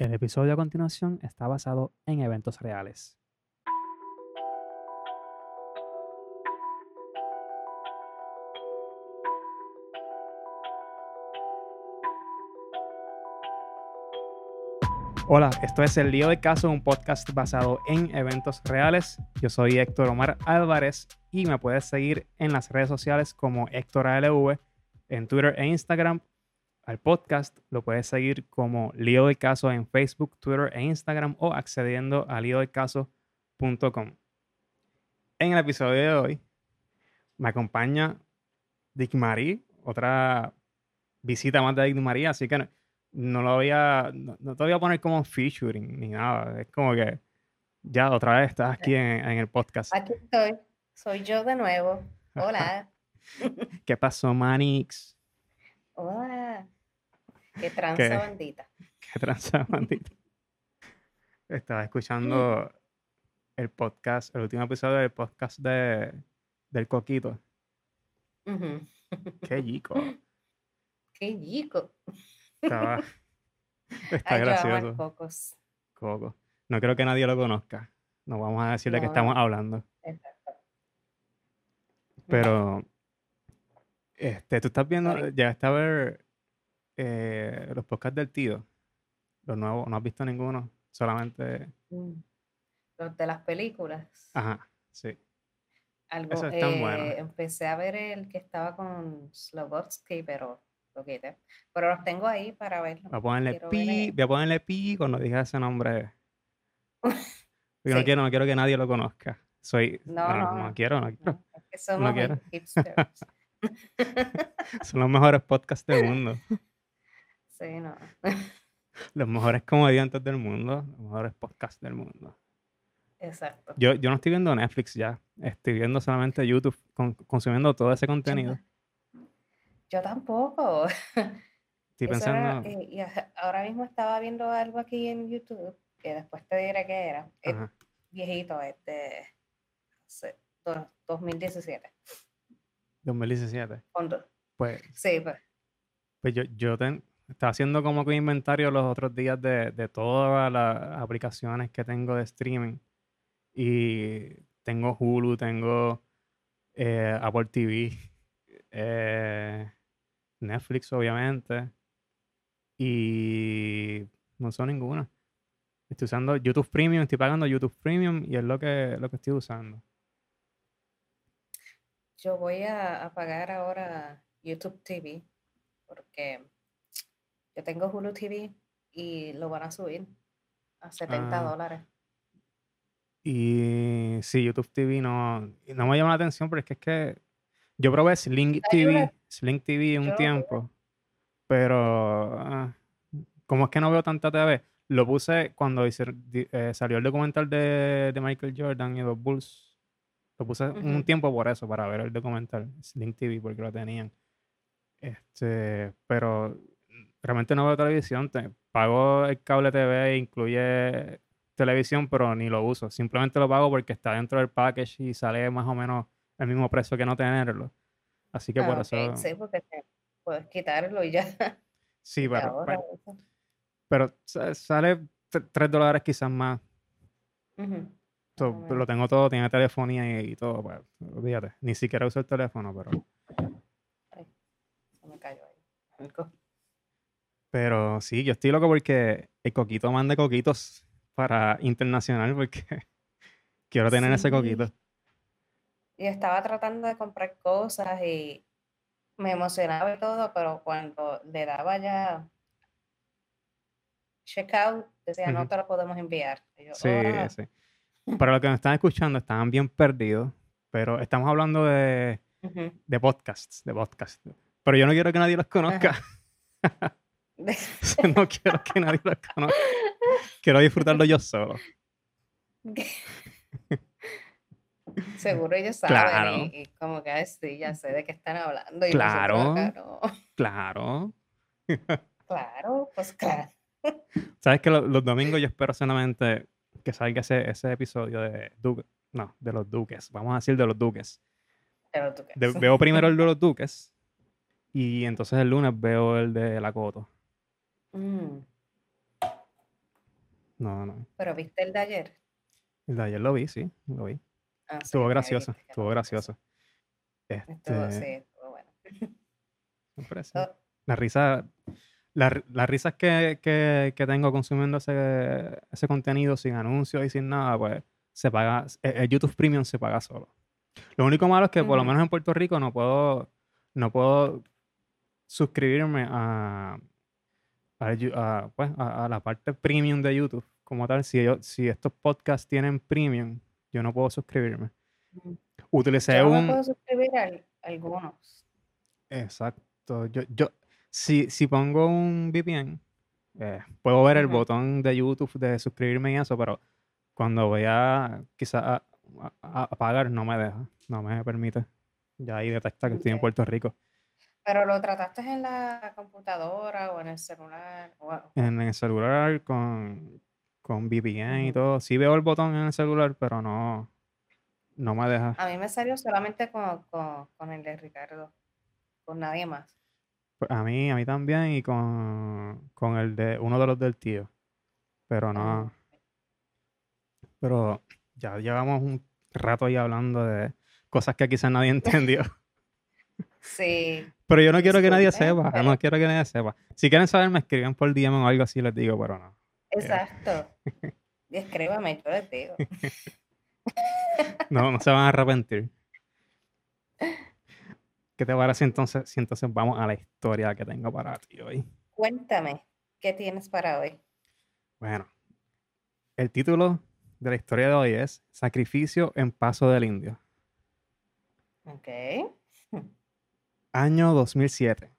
El episodio a continuación está basado en eventos reales. Hola, esto es El Lío de Caso, un podcast basado en eventos reales. Yo soy Héctor Omar Álvarez y me puedes seguir en las redes sociales como Héctor ALV, en Twitter e Instagram. Al podcast lo puedes seguir como Lío de Caso en Facebook, Twitter e Instagram o accediendo a líodecaso.com. En el episodio de hoy me acompaña Dick Marie, otra visita más de Dick Marie, así que no lo voy a, no, no te voy a poner como featuring ni nada. Es como que ya otra vez estás aquí en, en el podcast. Aquí estoy, soy yo de nuevo. Hola. ¿Qué pasó, Manix? Hola. Qué tranza ¿Qué? bandita. ¿Qué tranza, bandita? Estaba escuchando el podcast, el último episodio del podcast de, del Coquito. Qué chico. Qué chico. Estaba, está Ay, gracioso. Cocos. Coco. No creo que nadie lo conozca. No vamos a decirle que No. estamos hablando. Exacto. Pero, este, tú estás viendo, Sorry. llegaste a ver eh, los podcasts del tío. Los nuevos, no has visto ninguno. Solamente. Mm. Los de las películas. Ajá, sí. Algo, buenos. eh, empecé a ver el que estaba con Slobodsky, pero lo quité. Pero los tengo ahí para verlo. Voy a ponerle ver pi, voy a ponerle pi cuando diga ese nombre. Porque no quiero, no quiero que nadie lo conozca. Soy, No, no, no, quiero, no quiero. No, es que somos quiero. hip- hipsters. Son los mejores podcasts del mundo. sí, no. Los mejores comediantes del mundo. Los mejores podcasts del mundo. Exacto. Yo, yo no estoy viendo Netflix ya. Estoy viendo solamente YouTube, con- consumiendo todo ese contenido. Yo tampoco. Estoy era, pensando. eh, y ahora mismo estaba viendo algo aquí en YouTube, que después te diré qué era. Es viejito, es de hace do- 2017. 2017. Cuando- Pues, Sí, pues, pues yo, yo ten- estaba haciendo como que un inventario los otros días de, de todas las aplicaciones que tengo de streaming. Y tengo Hulu, tengo eh, Apple TV, eh, Netflix, obviamente. Y no son ninguna. Estoy usando YouTube Premium, estoy pagando YouTube Premium y es lo que, lo que estoy usando. yo voy a, a pagar ahora YouTube TV, porque yo tengo Hulu TV y lo van a subir a 70 Ah. dólares. Y sí, YouTube TV no, no me llama la atención, pero es que es que yo probé Sling TV, Sling TV un Yo tiempo, pero ah, como es que no veo tanta TV, lo puse cuando hice- eh, salió el documental de, de Michael Jordan y los Bulls. Lo puse un tiempo por eso, para ver el documental, Sling TV, porque lo tenían. Este, pero realmente no veo televisión. te- pago el cable TV, incluye televisión, pero ni lo uso. Simplemente lo pago porque está dentro del package y sale más o menos el mismo precio que no tenerlo. Así que por Ah, eso. sí, porque te puedes quitarlo y ya. Sí, pero, pero, sale 3 dólares quizás más. So, o lo tengo todo, tiene telefonía y, y todo. Pues, olvídate. Ni siquiera uso el teléfono, pero. Ay, se me cayó ahí. Pero sí, yo estoy loco porque el coquito manda coquitos para internacional porque quiero tener ese coquito. Y estaba tratando de comprar cosas y me emocionaba y todo, pero cuando le daba ya checkout, decía, no te lo podemos enviar. Yo, Sí, "Ah". sí. Para los que nos están escuchando, estaban bien perdidos, pero estamos hablando de, de podcasts, de podcasts. Pero yo no quiero que nadie los conozca. no quiero que nadie los conozca. Quiero disfrutarlo yo solo. Seguro ellos saben Claro. y, y como que "Ay, sí, ya sé de qué están hablando. Y Claro. acá, no. Claro. Claro, pues claro. Sabes que lo- los domingos yo espero solamente que salga ese, ese episodio de Duque. No, de los Duques. Vamos a decir de los Duques. Pero tú qué. De- veo primero el de los Duques y entonces el lunes veo el de la Coto. Mm. No, no. Pero viste el de ayer. El de ayer lo vi, sí, lo vi. Ah, Estuvo gracioso, estuvo gracioso. Estuvo, sí, Este, estuvo bueno. La risa, la ri- las risas que, que, que tengo consumiendo ese, ese contenido sin anuncios y sin nada, pues se paga, el, el YouTube Premium se paga solo. Lo único malo es que por lo menos en Puerto Rico no puedo, no puedo suscribirme a, a, pues, a- a la parte premium de YouTube como tal. Si, ellos- si estos podcasts tienen premium, yo no puedo suscribirme. Utilicé Yo no un... puedo suscribir a al- algunos. Exacto. Yo, yo, si, si pongo un VPN, eh, puedo ver el botón de YouTube de suscribirme y eso, pero cuando voy a quizás a, a- a pagar, no me deja, no me permite. Ya ahí detecta que estoy en. Puerto Rico. Pero lo trataste en la computadora o en el celular. o- o- En el celular con, con VPN y todo. Sí veo el botón en el celular, pero no, no me deja. A mí me salió solamente con, con, con el de Ricardo, con nadie más. Pues a mí, a mí también y con, con el de uno de los del tío. Pero Ah, no. Pero ya llevamos un rato ahí hablando de cosas que quizás nadie entendió. Sí, Pero yo no quiero que nadie sepa. No quiero que nadie sepa. Si quieren saber, me escriben por DM o algo así, les digo, pero no. exacto. Y escríbame, yo les digo. No, no se van a arrepentir. ¿Qué te parece entonces si entonces vamos a la historia que tengo para ti hoy? Cuéntame, ¿qué tienes para hoy? Bueno, el título de la historia de hoy es Sacrificio en Paso del Indio. Ok. Año 2007.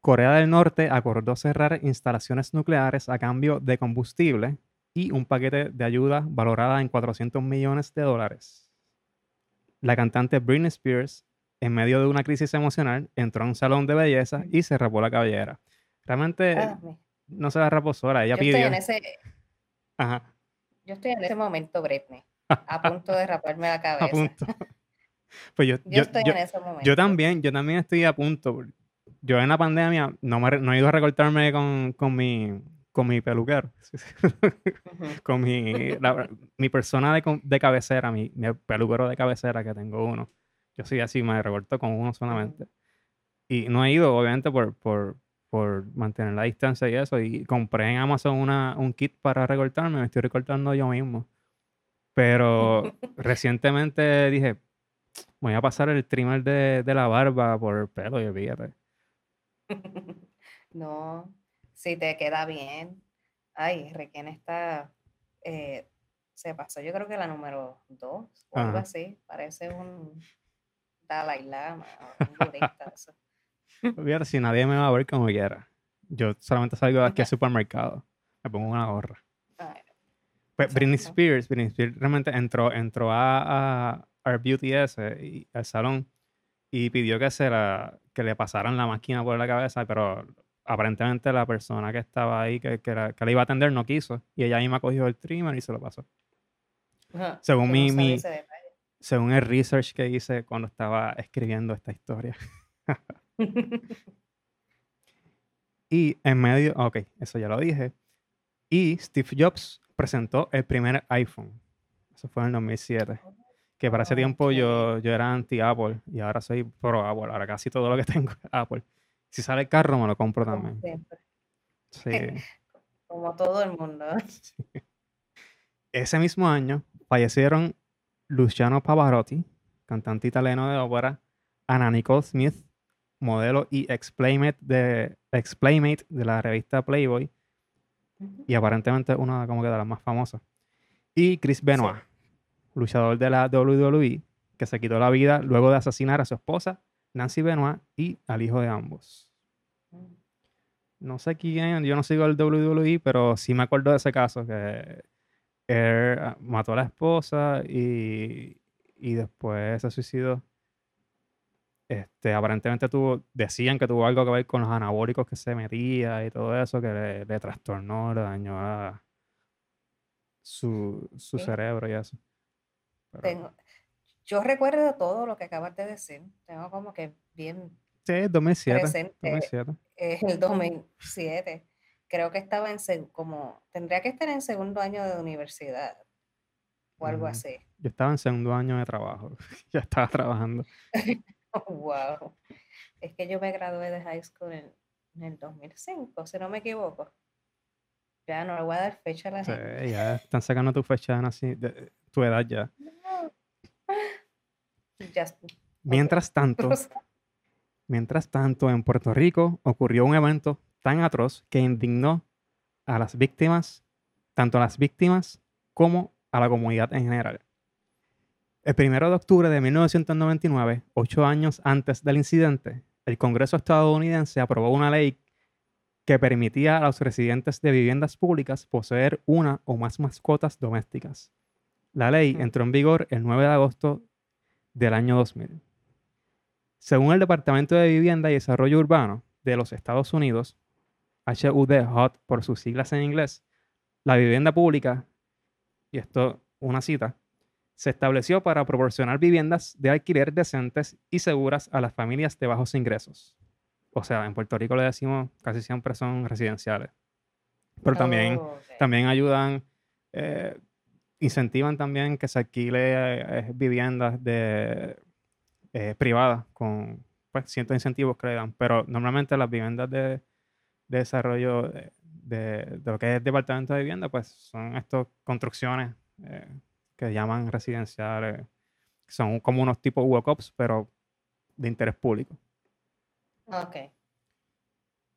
Corea del Norte acordó cerrar instalaciones nucleares a cambio de combustible y un paquete de ayuda valorada en 400 millones de dólares. La cantante Britney Spears, en medio de una crisis emocional, entró a un salón de belleza y se rapó la cabellera. Realmente Ah, no se la rapó sola, ella yo estoy pidió. en ese, Ajá, yo estoy en ese momento, Britney, a punto de raparme la a cabeza. punto. Pues yo, Yo yo, estoy yo- en ese momento. Yo también, yo también estoy a punto. Yo en la pandemia no, me, no he ido a recortarme con, con mi, con mi peluquero, Ujú. con mi, la- mi persona de, de cabecera, mi, mi peluquero de cabecera, que tengo uno. Yo soy así, me recorto con uno solamente. Y no he ido, obviamente, por, por, por mantener la distancia y eso. Y compré en Amazon una, un kit para recortarme, me estoy recortando yo mismo. Pero recientemente dije, voy a pasar el trimmer de, de la barba por el pelo y olvídate. No, si te queda bien. Ay, Requien está, eh, se pasó, yo creo que la número dos o algo así. Parece un Dalai Lama, o un budista, eso. Si nadie me va a ver como quiera. Yo solamente salgo de aquí al supermercado, me pongo una gorra. Ay, Pues Britney. Spears, Britney Spears realmente entró, entró a, a Our Beauty ese, y- al salón y pidió que, se la, que le pasaran la máquina por la cabeza, pero aparentemente la persona que estaba ahí, que, que, la, que la iba a atender, no quiso. Y ella misma cogió el trimmer y se lo pasó. Ajá, Según mi, no mi- según el research que hice cuando estaba escribiendo esta historia. Y en medio, ok, eso ya lo dije. Y Steve Jobs presentó el primer iPhone. Eso fue en el 2007. Que para ese tiempo Ok. yo, yo era anti-Apple y ahora soy pro Apple. Ahora casi todo lo que tengo es Apple. Si sale el carro, me lo compro Como también. siempre, Sí. como todo el mundo. sí. Ese mismo año fallecieron Luciano Pavarotti, cantante italiano de ópera, Anna Nicole Smith, modelo y ex-playmate de, ex-playmate de la revista Playboy y aparentemente una como que de las más famosas. Y Chris Benoit, luchador de la WWE, que se quitó la vida luego de asesinar a su esposa, Nancy Benoit, y al hijo de ambos. No sé quién, yo no sigo el WWE, pero sí me acuerdo de ese caso que él ah, mató a la esposa y, y después se suicidó. Este, aparentemente tuvo, decían que tuvo algo que ver con los anabólicos que se metía y todo eso, que le, le trastornó, le dañó a su, su Sí. cerebro y eso. Tengo, yo recuerdo todo lo que acabas de decir. Tengo como que bien sí, 2007. presente 2007. eh, el 2007. creo que estaba en como, tendría que estar en segundo año de universidad o algo así. Yo estaba en segundo año de trabajo, ya estaba trabajando. wow. Es que yo me gradué de high school en, el 2005, si no me equivoco. Ya no le voy a dar fecha a la sí, ya están sacando tu fecha de, tu edad ya. Mientras tanto, mientras tanto, en Puerto Rico ocurrió un evento tan atroz que indignó a las víctimas, tanto a las víctimas como a la comunidad en general. El 1 de octubre de 1999, ocho años antes del incidente, el Congreso estadounidense aprobó una ley que permitía a los residentes de viviendas públicas poseer una o más mascotas domésticas. La ley entró en vigor el 9 de agosto del año 2000. Según el Departamento de Vivienda y Desarrollo Urbano de los Estados Unidos, HUD, HOT por sus siglas en inglés, la vivienda pública y esto una cita, se estableció para proporcionar viviendas de alquiler decentes y seguras a las familias de bajos ingresos. O sea, en Puerto Rico le decimos casi siempre son residenciales. Pero también, oh, también ayudan, eh, incentivan también que se alquile eh, viviendas de, eh, privadas con pues, ciertos incentivos que le dan. Pero normalmente las viviendas de, desarrollo de, lo que es el departamento de vivienda, pues son estas construcciones eh, que llaman residenciales, que son como unos tipos WOCOPs, pero de interés público. Ok.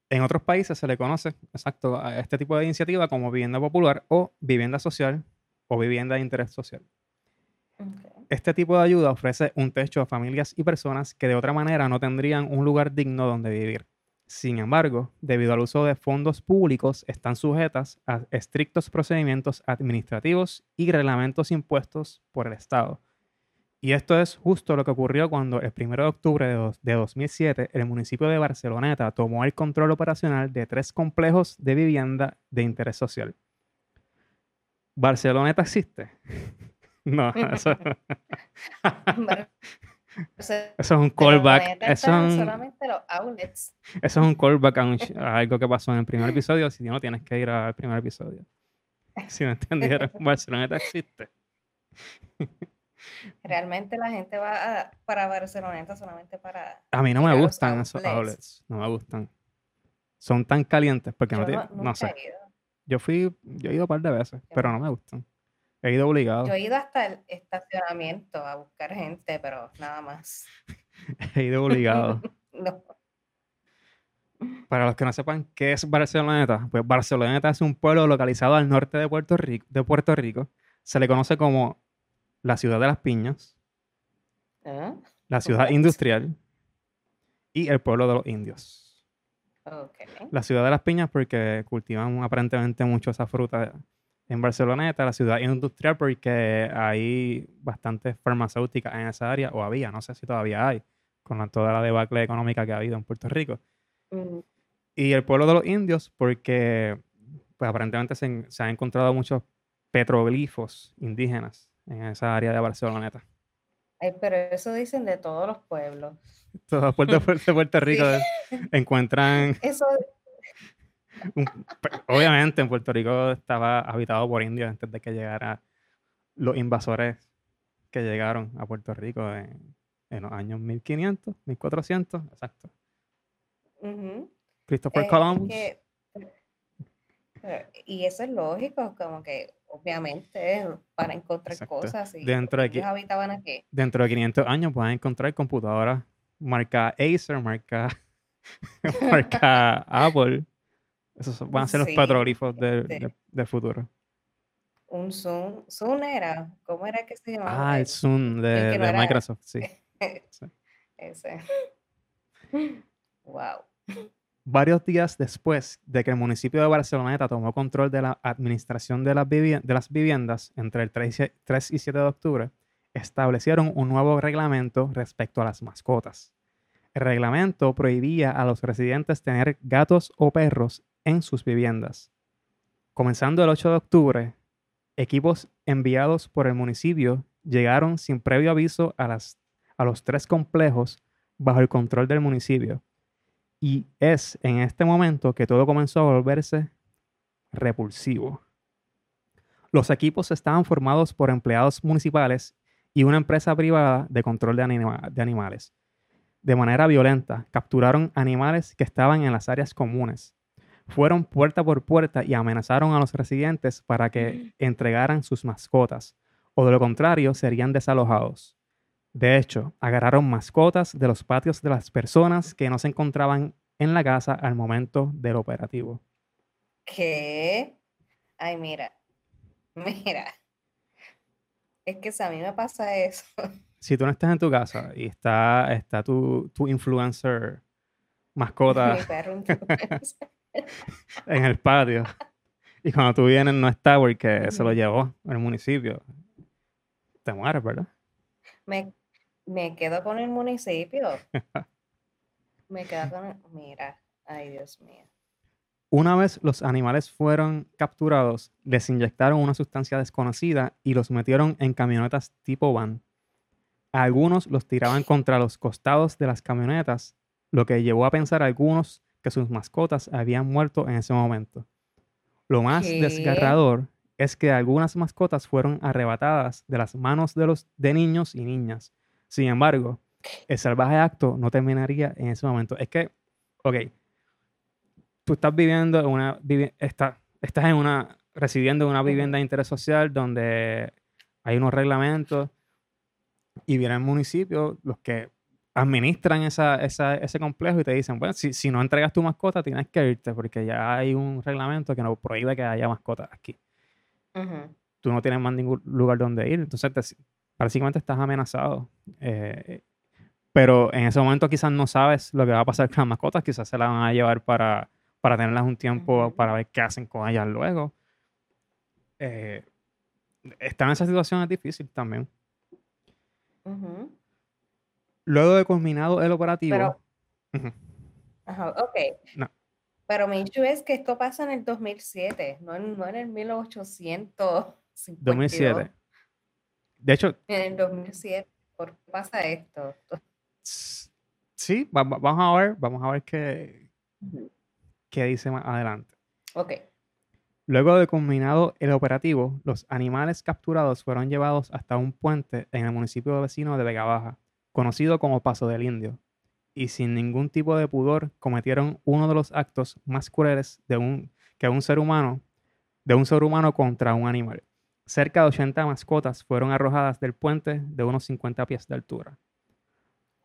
En otros países se le conoce, exacto, a este tipo de iniciativa como vivienda popular o vivienda social o vivienda de interés social. Este tipo de ayuda ofrece un techo a familias y personas que de otra manera no tendrían un lugar digno donde vivir. Sin embargo, debido al uso de fondos públicos, están sujetas a estrictos procedimientos administrativos y reglamentos impuestos por el Estado. Y esto es justo lo que ocurrió cuando el 1 de octubre de, 2007 el municipio de Barceloneta tomó el control operacional de tres complejos de vivienda de interés social. ¿Barceloneta existe? no, eso... Eso es un callback. Eso es un, solamente los outlets. Eso es un callback a, algo que pasó en el primer episodio. Si no, tienes que ir al primer episodio. Si no entendieron, Barceloneta existe. Realmente la gente va para Barceloneta solamente para. A mí no me gustan esos outlets. No me gustan. Son tan calientes porque no, no, sé. Yo fui, yo he ido un par de veces, pero no me gustan. He ido obligado. Yo he ido hasta el estacionamiento a buscar gente, pero nada más. He ido obligado. Para los que no sepan qué es Barceloneta, pues Barceloneta es un pueblo localizado al norte de Puerto Rico. De Puerto Rico. Se le conoce como la ciudad de las piñas, ¿Ah? la ciudad industrial y el pueblo de los indios. La ciudad de las piñas porque cultivan aparentemente mucho esa fruta en Barceloneta, la ciudad industrial, porque hay bastantes farmacéuticas en esa área, o había, no sé si todavía hay, con toda la debacle económica que ha habido en Puerto Rico. Y el pueblo de los indios, porque pues aparentemente se, se, han encontrado muchos petroglifos indígenas en esa área de Barceloneta. Ay, pero eso dicen de todos los pueblos. Todos los pueblos de Puerto Rico encuentran... Eso, obviamente en Puerto Rico estaba habitado por indios antes de que llegaran los invasores que llegaron a Puerto Rico en, los años 1500, 1400, exacto. Christopher Columbus. y eso es lógico, como que obviamente para encontrar cosas y dentro de, habitaban aquí. Dentro de 500 años pueden encontrar computadoras marca Acer, marca, marca Apple esos van a ser los petroglifos del, futuro. Un Zoom. Zoom era. ¿Cómo era que se llamaba? Ah, el Zoom de, Microsoft, sí. Ese. Wow. Varios días después de que el municipio de Barceloneta tomó control de la administración de las, viviendas entre el 3 y 7 de octubre, establecieron un nuevo reglamento respecto a las mascotas. El reglamento prohibía a los residentes tener gatos o perros en sus viviendas. Comenzando el 8 de octubre, equipos enviados por el municipio llegaron sin previo aviso a los tres complejos bajo el control del municipio. Y es en este momento que todo comenzó a volverse repulsivo. Los equipos estaban formados por empleados municipales y una empresa privada de control de, de animales. De manera violenta, capturaron animales que estaban en las áreas comunes. Fueron puerta por puerta y amenazaron a los residentes para que entregaran sus mascotas, o de lo contrario serían desalojados. De hecho, agarraron mascotas de los patios de las personas que no se encontraban en la casa al momento del operativo. ¿Qué? Ay, mira, mira. Es que si a mí me pasa eso. Si tú no estás en tu casa y está, está tu, tu influencer mascota en el patio y cuando tú vienes no está porque se lo llevó el municipio, te mueres, ¿verdad? Me, me quedo con el municipio. me quedo con el... Mira, ay Dios mío. Una vez los animales fueron capturados, les inyectaron una sustancia desconocida y los metieron en camionetas tipo van. Algunos los tiraban contra los costados de las camionetas, lo que llevó a pensar a algunos que sus mascotas habían muerto en ese momento. Lo más desgarrador es que algunas mascotas fueron arrebatadas de las manos de los de niños y niñas. Sin embargo, el salvaje acto no terminaría en ese momento. Es que, ok, tú estás viviendo en una, estás en una, residiendo en una vivienda de interés social donde hay unos reglamentos y viene el municipio, los que administran esa, ese complejo y te dicen, bueno, si, si, no entregas tu mascota tienes que irte porque ya hay un reglamento que no prohíbe que haya mascotas aquí. Tú no tienes más ningún lugar donde ir, entonces básicamente estás amenazado. Eh, pero en ese momento quizás no sabes lo que va a pasar con las mascotas, quizás se la van a llevar para para tenerlas un tiempo para ver qué hacen con ellas luego. Eh, estar en esa situación es difícil también. Luego de culminado el operativo. Pero, Ajá, ok. Pero mi issue es que esto pasa en el 2007, no en, no en el 1800. 2007. De hecho. En el 2007. ¿Por qué pasa esto? Sí, vamos a ver, vamos a ver qué, que dice más adelante. Ok. Luego de culminado el operativo, los animales capturados fueron llevados hasta un puente en el municipio vecino de Vega Baja, conocido como Paso del Indio, y sin ningún tipo de pudor cometieron uno de los actos más crueles de un, que un ser humano, de un ser humano contra un animal. Cerca de 80 mascotas fueron arrojadas del puente de unos 50 pies de altura.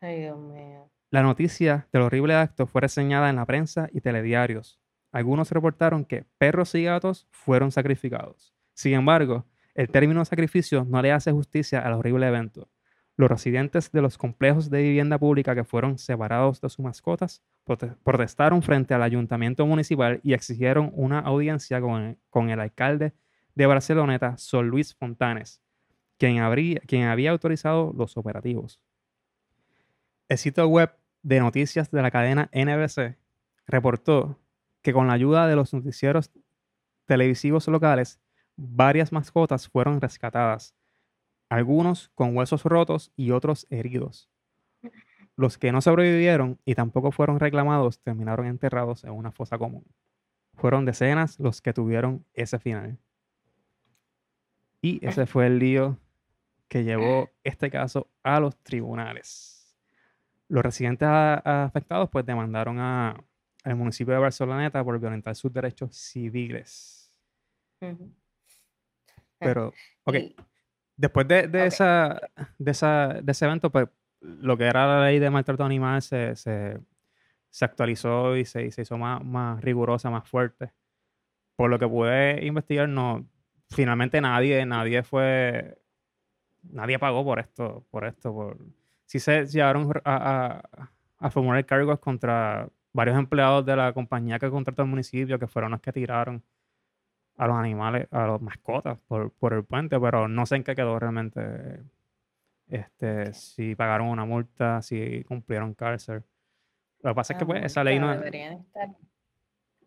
Ay, Dios mío. La noticia del horrible acto fue reseñada en la prensa y telediarios. Algunos reportaron que perros y gatos fueron sacrificados. Sin embargo, el término sacrificio no le hace justicia al horrible evento. Los residentes de los complejos de vivienda pública que fueron separados de sus mascotas protestaron frente al ayuntamiento municipal y exigieron una audiencia con el, alcalde de Barceloneta, Sol Luis Fontanes, quien, quien había autorizado los operativos. El sitio web de noticias de la cadena NBC reportó que con la ayuda de los noticieros televisivos locales, varias mascotas fueron rescatadas, algunos con huesos rotos y otros heridos. Los que no sobrevivieron y tampoco fueron reclamados terminaron enterrados en una fosa común. Fueron decenas los que tuvieron ese final. Y ese fue el lío que llevó este caso a los tribunales. Los residentes afectados pues demandaron al municipio de Barceloneta por violentar sus derechos civiles. Pero, ok. Después de, esa, de, esa, de ese evento, pues lo que era la ley de maltrato animal se, se, actualizó y se, se hizo más, más rigurosa, más fuerte. Por lo que pude investigar, no, finalmente nadie, nadie fue, nadie pagó por esto, por esto, por, sí se llevaron a, a, formular cargos contra varios empleados de la compañía que contrató el municipio, que fueron los que tiraron a los animales, a los mascotas por, por el puente, pero no sé en qué quedó realmente. Este, si pagaron una multa, si cumplieron cárcel. Lo que pasa es que pues, esa ley no.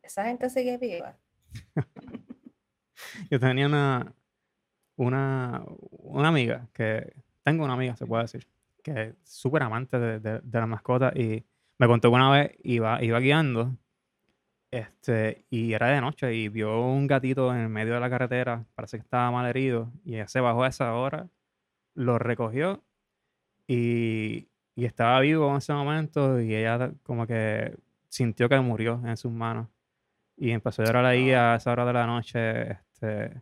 Esa gente sigue viva. Yo tenía una, una, una amiga que. Tengo una amiga, se puede decir, que es súper amante de, de, la mascota y me contó que una vez iba, iba guiando Este, y era de noche y vio un gatito en el medio de la carretera, parece que estaba mal herido, y ella se bajó a esa hora, lo recogió y, y estaba vivo en ese momento y ella como que sintió que murió en sus manos. Y empezó a llorar ahí a esa hora de la noche, este,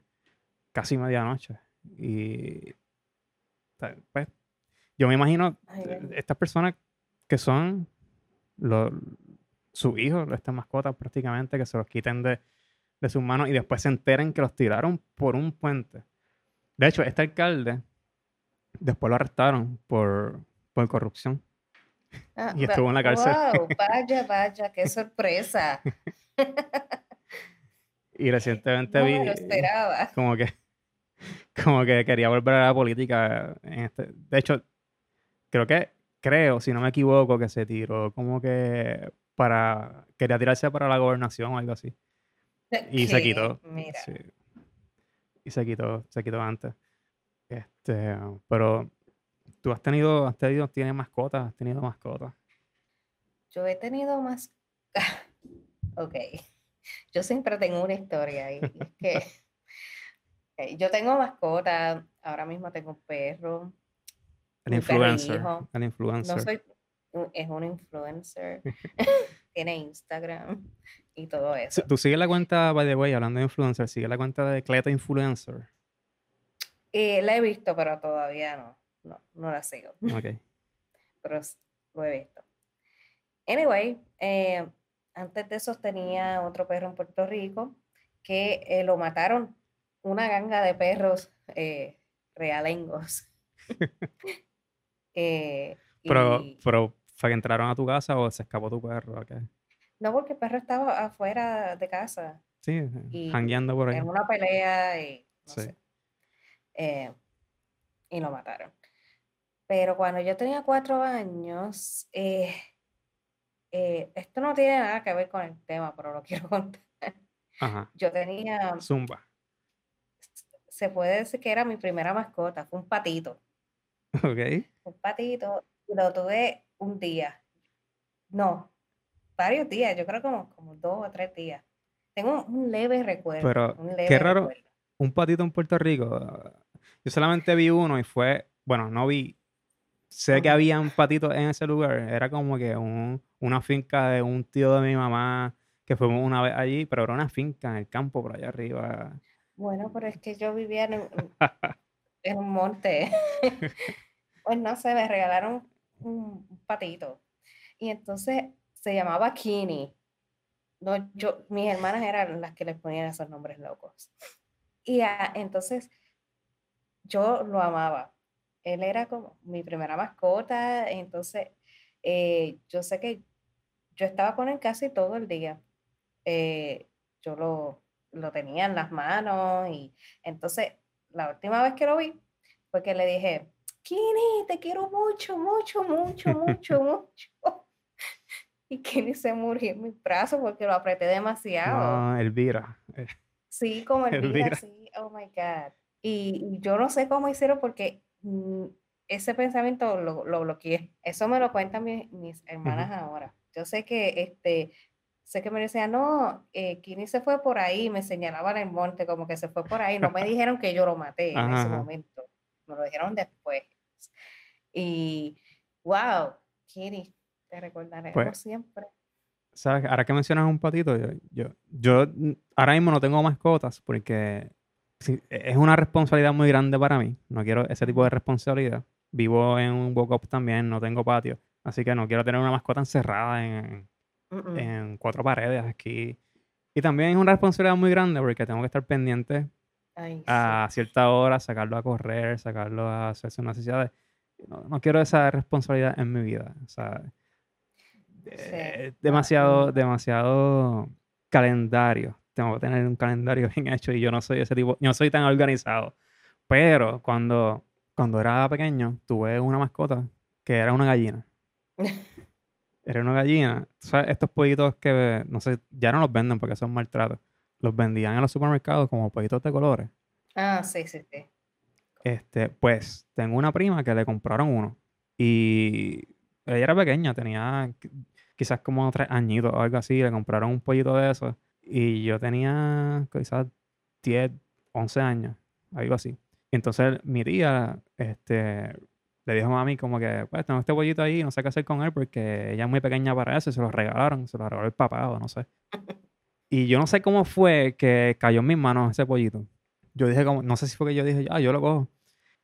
casi medianoche. Y pues, yo me imagino estas personas que son los, sus hijos, estas mascotas prácticamente, que se los quiten de, de sus manos y después se enteren que los tiraron por un puente. De hecho, este alcalde después lo arrestaron por, por corrupción. Ah, y estuvo en la cárcel. Wow, vaya, vaya, qué sorpresa. y recientemente No vi me lo esperaba. como que como que quería volver a la política. En este, de hecho, creo que, creo, si no me equivoco, que se tiró como que para, quería tirarse para la gobernación o algo así. Y se quitó. Mira, sí. Y se quitó, se quitó antes. Este, pero tú has tenido, has tenido, tienes mascotas, has tenido mascotas. yo he tenido más. Ok. Yo siempre tengo una historia y que ok, yo tengo mascotas, ahora mismo tengo un perro, perro influencer. El influencer. no soy, un- es un influencer, tiene Instagram y todo eso. Tú sigues la cuenta, by the way, hablando de influencer, sigue la cuenta de Cleta Influencer. Y la he visto, pero todavía no, no, no la sigo. Ok. pero lo he visto. Anyway, eh, antes de eso tenía otro perro en Puerto Rico que eh, lo mataron una ganga de perros eh, realengos. Eh, Pero, y- pero ¿fue que entraron a tu casa o se escapó tu perro? no, porque el perro estaba afuera de casa Sí, Y jangueando por ahí. en una pelea y no Sí. sé. Eh, y lo mataron. Pero cuando yo tenía cuatro años, eh, eh, esto no tiene nada que ver con el tema, pero lo quiero contar. Ajá. Yo tenía, Zumba. se puede decir que era mi primera mascota, fue un patito, Ok. un patito, lo tuve un día, no, varios días, yo creo como, como dos o tres días. Tengo un, leve recuerdo, Pero, un qué leve raro. recuerdo. Un patito en Puerto Rico. Yo solamente vi uno y fue, bueno, no vi. Sé que había un patito en ese lugar. Era como que un, una finca de un tío de mi mamá que fuimos una vez allí, pero era una finca en el campo por allá arriba. Bueno, pero es que yo vivía en un, en un monte. Pues no sé, me regalaron un, patito. Y entonces se llamaba Kini. No, yo, mis hermanas eran las que les ponían esos nombres locos. Y entonces yo lo amaba. Él era como mi primera mascota. Entonces eh, yo sé que yo estaba con él casi todo el día. Eh, yo lo, lo tenía en las manos y entonces la última vez que lo vi fue que le dije, Kini, te quiero mucho, mucho, mucho, mucho, mucho. Y Kini se murió en mis brazos porque lo apreté demasiado. No, Elvira. Eh, Sí, como el Elvira. sí, oh my God. Y, y yo no sé cómo hicieron porque mm, ese pensamiento lo, lo bloqueé. Eso me lo cuentan mis, mis hermanas ahora. Yo sé que este, sé que me decían, no, eh, Kini se fue por ahí, me señalaban el monte como que se fue por ahí. No me dijeron que yo lo maté en Ajá, ese ajá. momento. Me lo dijeron después. Y wow, Kini, te recordaremos Pues, siempre. ¿Sabes? Ahora que mencionas un patito, yo, yo, yo ahora mismo no tengo mascotas porque e- es una responsabilidad muy grande para mí. No quiero ese tipo de responsabilidad. Vivo en un walk-up también, no tengo patio. Así que no quiero tener una mascota encerrada en, en cuatro paredes aquí. Y también es una responsabilidad muy grande porque tengo que estar pendiente Ay, sí. a cierta hora, sacarlo a correr, sacarlo a hacer sus necesidades. No, no quiero esa responsabilidad en mi vida. O sea, eh, no, demasiado, demasiado calendario. Tengo que tener un calendario bien hecho y yo no soy ese tipo, yo no soy tan organizado. Pero cuando, cuando era pequeño, tuve una mascota que era una gallina. Era una gallina. Estos pollitos que, no sé, ya no los venden porque son maltratos. Los vendían en los supermercados como pollitos de colores. Ah, sí, sí, sí. Este, pues, tengo una prima que le compraron uno. Y ella era pequeña, tenía, quizás como tres añitos o algo así, le compraron un pollito de eso. Y yo tenía quizás 10, 11 años, algo así. Entonces mi tía este, le dijo a mami como que, pues tengo este pollito ahí, no sé qué hacer con él porque ella es muy pequeña para eso y se lo regalaron, se lo regaló el papá o no sé. Y yo no sé cómo fue que cayó en mis manos ese pollito. Yo dije como, no sé si fue que yo dije, ah, yo lo cojo.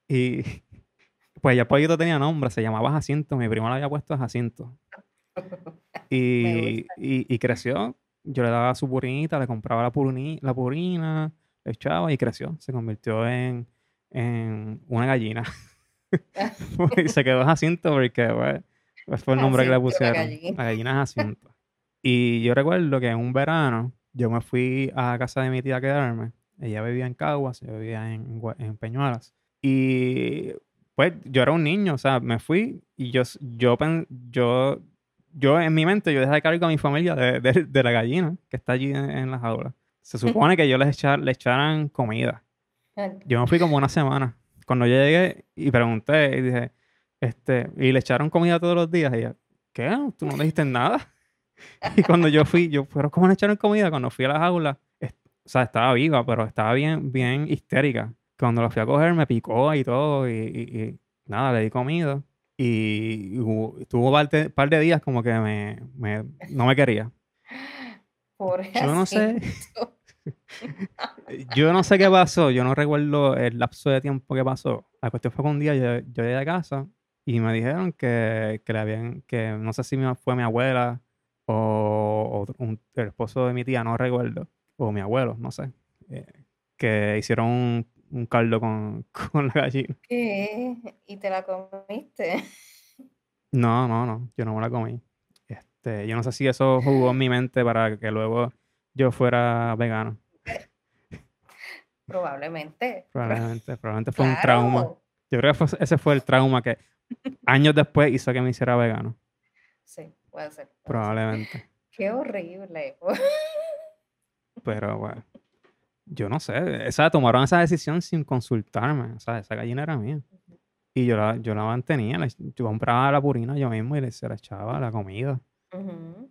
Y pues ya el pollito tenía nombre, se llamaba Jacinto, mi primo le había puesto Jacinto. Y, y, y, creció, yo le daba su purinita, le compraba la, la purina, le echaba y creció, se convirtió en, en una gallina. se quedó Jacinto porque pues, fue el nombre que le pusieron. La gallina Jacinto. Y yo recuerdo que en un verano yo me fui a casa de mi tía a quedarme. Ella vivía en Caguas, yo vivía en, en Peñuelas. Y pues yo era un niño, o sea, me fui y yo, yo, yo, yo en mi mente yo dejé cargo a mi familia de, de, la gallina que está allí en, las aulas. Se supone que yo les echar, le echaran comida. Yo me fui como una semana. Cuando yo llegué y pregunté y dije, este, y le echaron comida todos los días, y ella, ¿qué? ¿Tú no le dijiste nada? Y cuando yo fui, yo, ¿pero cómo le echaron comida? Cuando fui a las aulas, o sea, estaba viva, pero estaba bien, bien histérica. Cuando la fui a coger, me picó y todo, y, nada, le di comida. Y, tuvo un par de, días como que me, no me quería. yo no sé. yo no sé qué pasó, yo no recuerdo el lapso de tiempo que pasó. La cuestión fue que un día yo, yo llegué a casa y me dijeron que, que le habían, que no sé si fue mi abuela o, el esposo de mi tía, no recuerdo, o mi abuelo, no sé, eh, que hicieron un, caldo con, con, la gallina. ¿Qué? ¿Y te la comiste? No, no, no, yo no me la comí. Este, yo no sé si eso jugó en mi mente para que luego yo fuera vegano. Probablemente. Probablemente, probablemente fue un trauma. Yo creo que ese fue el trauma que años después hizo que me hiciera vegano. Sí. Puede ser. Probablemente. Qué horrible. Pero bueno, yo no sé. Esa, tomaron esa decisión sin consultarme. O sea, esa gallina era mía. Y yo la, yo la mantenía. yo compraba la purina yo mismo y le, se la echaba la comida.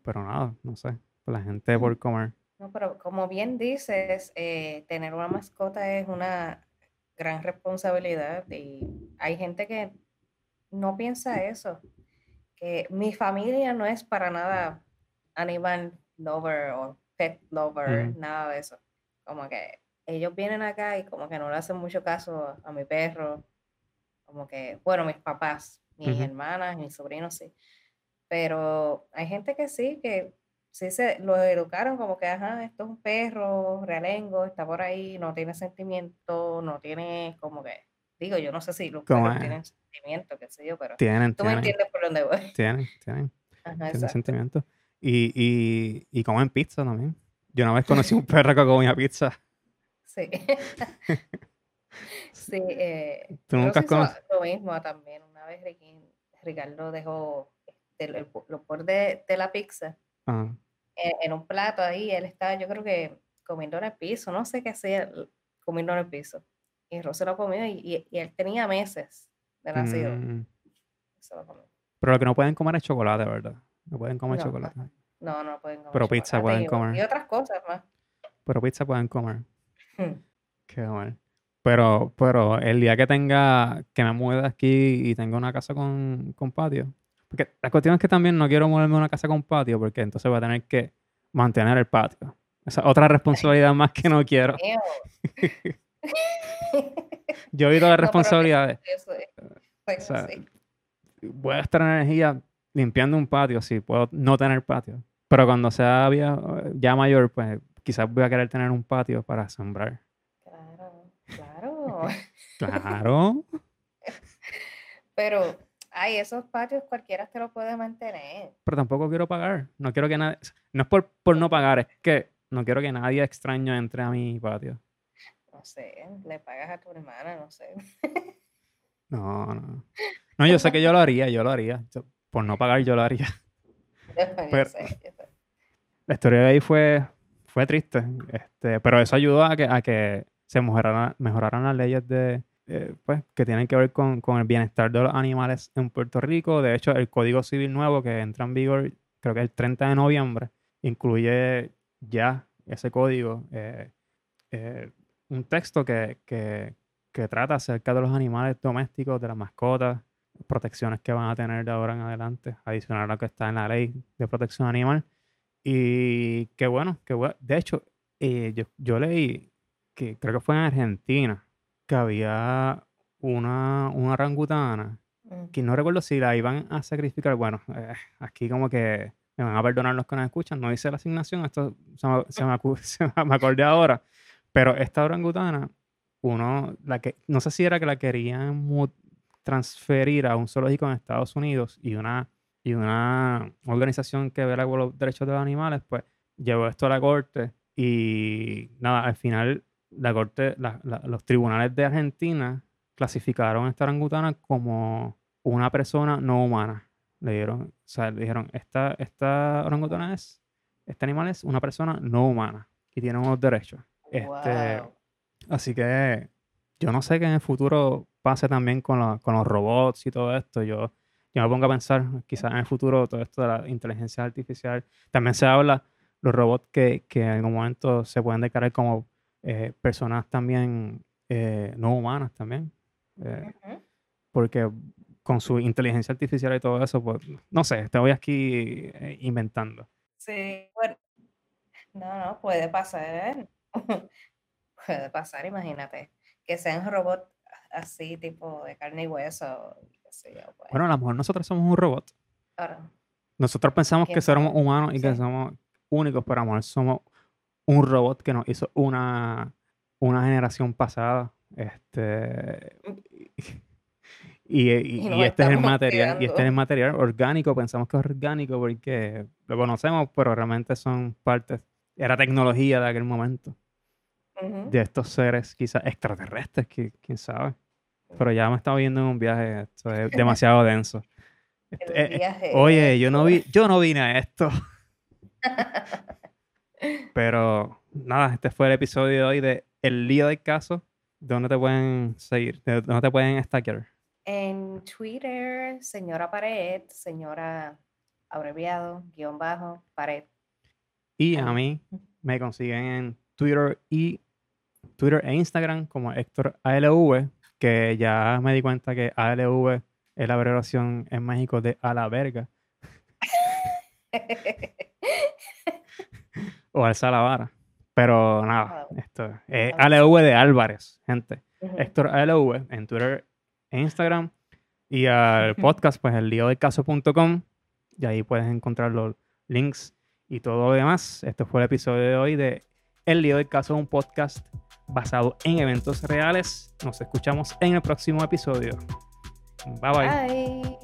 Pero nada, no sé. La gente por comer. No, pero como bien dices, eh, tener una mascota es una gran responsabilidad y hay gente que no piensa eso que mi familia no es para nada animal lover o pet lover, nada de eso. Como que ellos vienen acá y como que no le hacen mucho caso a, mi perro. Como que, bueno, mis papás, mis hermanas, mis sobrinos, sí. Pero hay gente que sí, que sí se lo educaron como que, ajá, esto es un perro, realengo, está por ahí, no tiene sentimiento, no tiene como que Digo, yo no sé si los perros tienen sentimiento, qué sé yo, pero tienen, tú me entiendes por dónde voy. Tienen, tienen. tienen sentimiento. Y, y, y comen pizza también. Yo una vez conocí un perro que comía pizza. Sí. sí. Eh, ¿Tú nunca has Lo mismo también. Una vez Ricardo dejó este, los bordes de la pizza en, en, un plato ahí. Él estaba, yo creo que comiendo en el piso. No sé qué hacía comiendo en el piso. Y Rose lo comió y, y, él tenía meses de nacido. Mm. Pero lo que no pueden comer es chocolate, ¿verdad? No pueden comer chocolate. No, no pueden comer. Pero pizza pueden comer. Y otras cosas más. Pero pizza pueden comer. Hmm. Qué bueno. Pero, pero el día que tenga, que me mueva aquí y tenga una casa con, con patio. Porque la cuestión es que también no quiero moverme a una casa con patio porque entonces voy a tener que mantener el patio. Esa otra responsabilidad más que no quiero. Yo he oído las responsabilidades. Voy a estar en energía limpiando un patio, sí, puedo no tener patio. Pero cuando sea ya mayor, pues quizás voy a querer tener un patio para sembrar. Claro, claro. claro. Pero, ay, esos patios cualquiera te lo puede mantener. Pero tampoco quiero pagar. No quiero que nadie. No es por, por no pagar, es que no quiero que nadie extraño entre a mi patio no sé, le pagas a tu hermana, no sé. No, no. No, yo sé que yo lo haría, yo lo haría. Por no pagar, yo lo haría. La historia de ahí fue, fue triste, este, pero eso ayudó a que, a que se mejoraran, mejoraran las leyes de, eh, pues, que tienen que ver con, con, el bienestar de los animales en Puerto Rico. De hecho, el Código Civil nuevo que entra en vigor creo que el 30 de noviembre, incluye ya ese código, eh, eh, un texto que, que, que, trata acerca de los animales domésticos, de las mascotas, protecciones que van a tener de ahora en adelante, adicional a lo que está en la ley de protección animal. Y qué bueno, que de hecho, yo, yo, leí que creo que fue en Argentina, que había una, una orangutana, mm. que no recuerdo si la iban a sacrificar. Bueno, eh, aquí como que me van a perdonar los que nos escuchan, no dice la asignación, esto se me, se me, me acordé ahora, pero esta orangutana, uno, la que, no sé si era que la querían transferir a un zoológico en Estados Unidos y una, y una organización que vela por los derechos de los animales, pues llevó esto a la corte y nada, al final la corte, los tribunales de Argentina clasificaron a esta orangutana como una persona no humana. Le dieron, o sea, le dijeron, esta, esta orangutana es, este animal es una persona no humana y tiene unos derechos. Este, así que yo no sé qué en el futuro pase también con, los robots y todo esto. Yo, yo me pongo a pensar, quizás en el futuro, todo esto de la inteligencia artificial. También se habla los robots que, que en algún momento se pueden declarar como eh, personas también eh, no humanas también. Eh, porque con su inteligencia artificial y todo eso, pues no sé, te voy aquí inventando. Sí, bueno, no, no, puede pasar. puede pasar, imagínate. Que sean robots así, tipo de carne y hueso. Pues. Bueno, a lo mejor nosotros somos un robot. Nosotros pensamos que somos humanos y que somos únicos, pero a lo mejor somos un robot que nos hizo una, una generación pasada. Este. Y, este es el material, y este es el material orgánico, pensamos que es orgánico porque lo conocemos, pero realmente son partes, era tecnología de aquel momento de estos seres quizás extraterrestres, que, quién sabe. Pero ya me estaba viendo en un viaje, esto es demasiado denso. Este, eh, oye, yo no, vi, yo no vine a esto. Pero nada, este fue el episodio de hoy de El lío del caso. ¿Dónde te pueden seguir? ¿Dónde te pueden stalker? En Twitter, señora Pared, señora abreviado, guion bajo, Pared. Y a mí me consiguen en Twitter y Twitter e Instagram como Héctor ALV, que ya me di cuenta que ALV es la abreviación en México de a la verga. o alza la vara. Pero nada, esto es ALV de Álvarez, gente. Héctor ALV en Twitter e Instagram. Y al podcast, pues el lío del caso.com. Y ahí puedes encontrar los links y todo lo demás. Este fue el episodio de hoy de El lío del caso, un podcast basado en eventos reales. Nos escuchamos en el próximo episodio. bye. bye.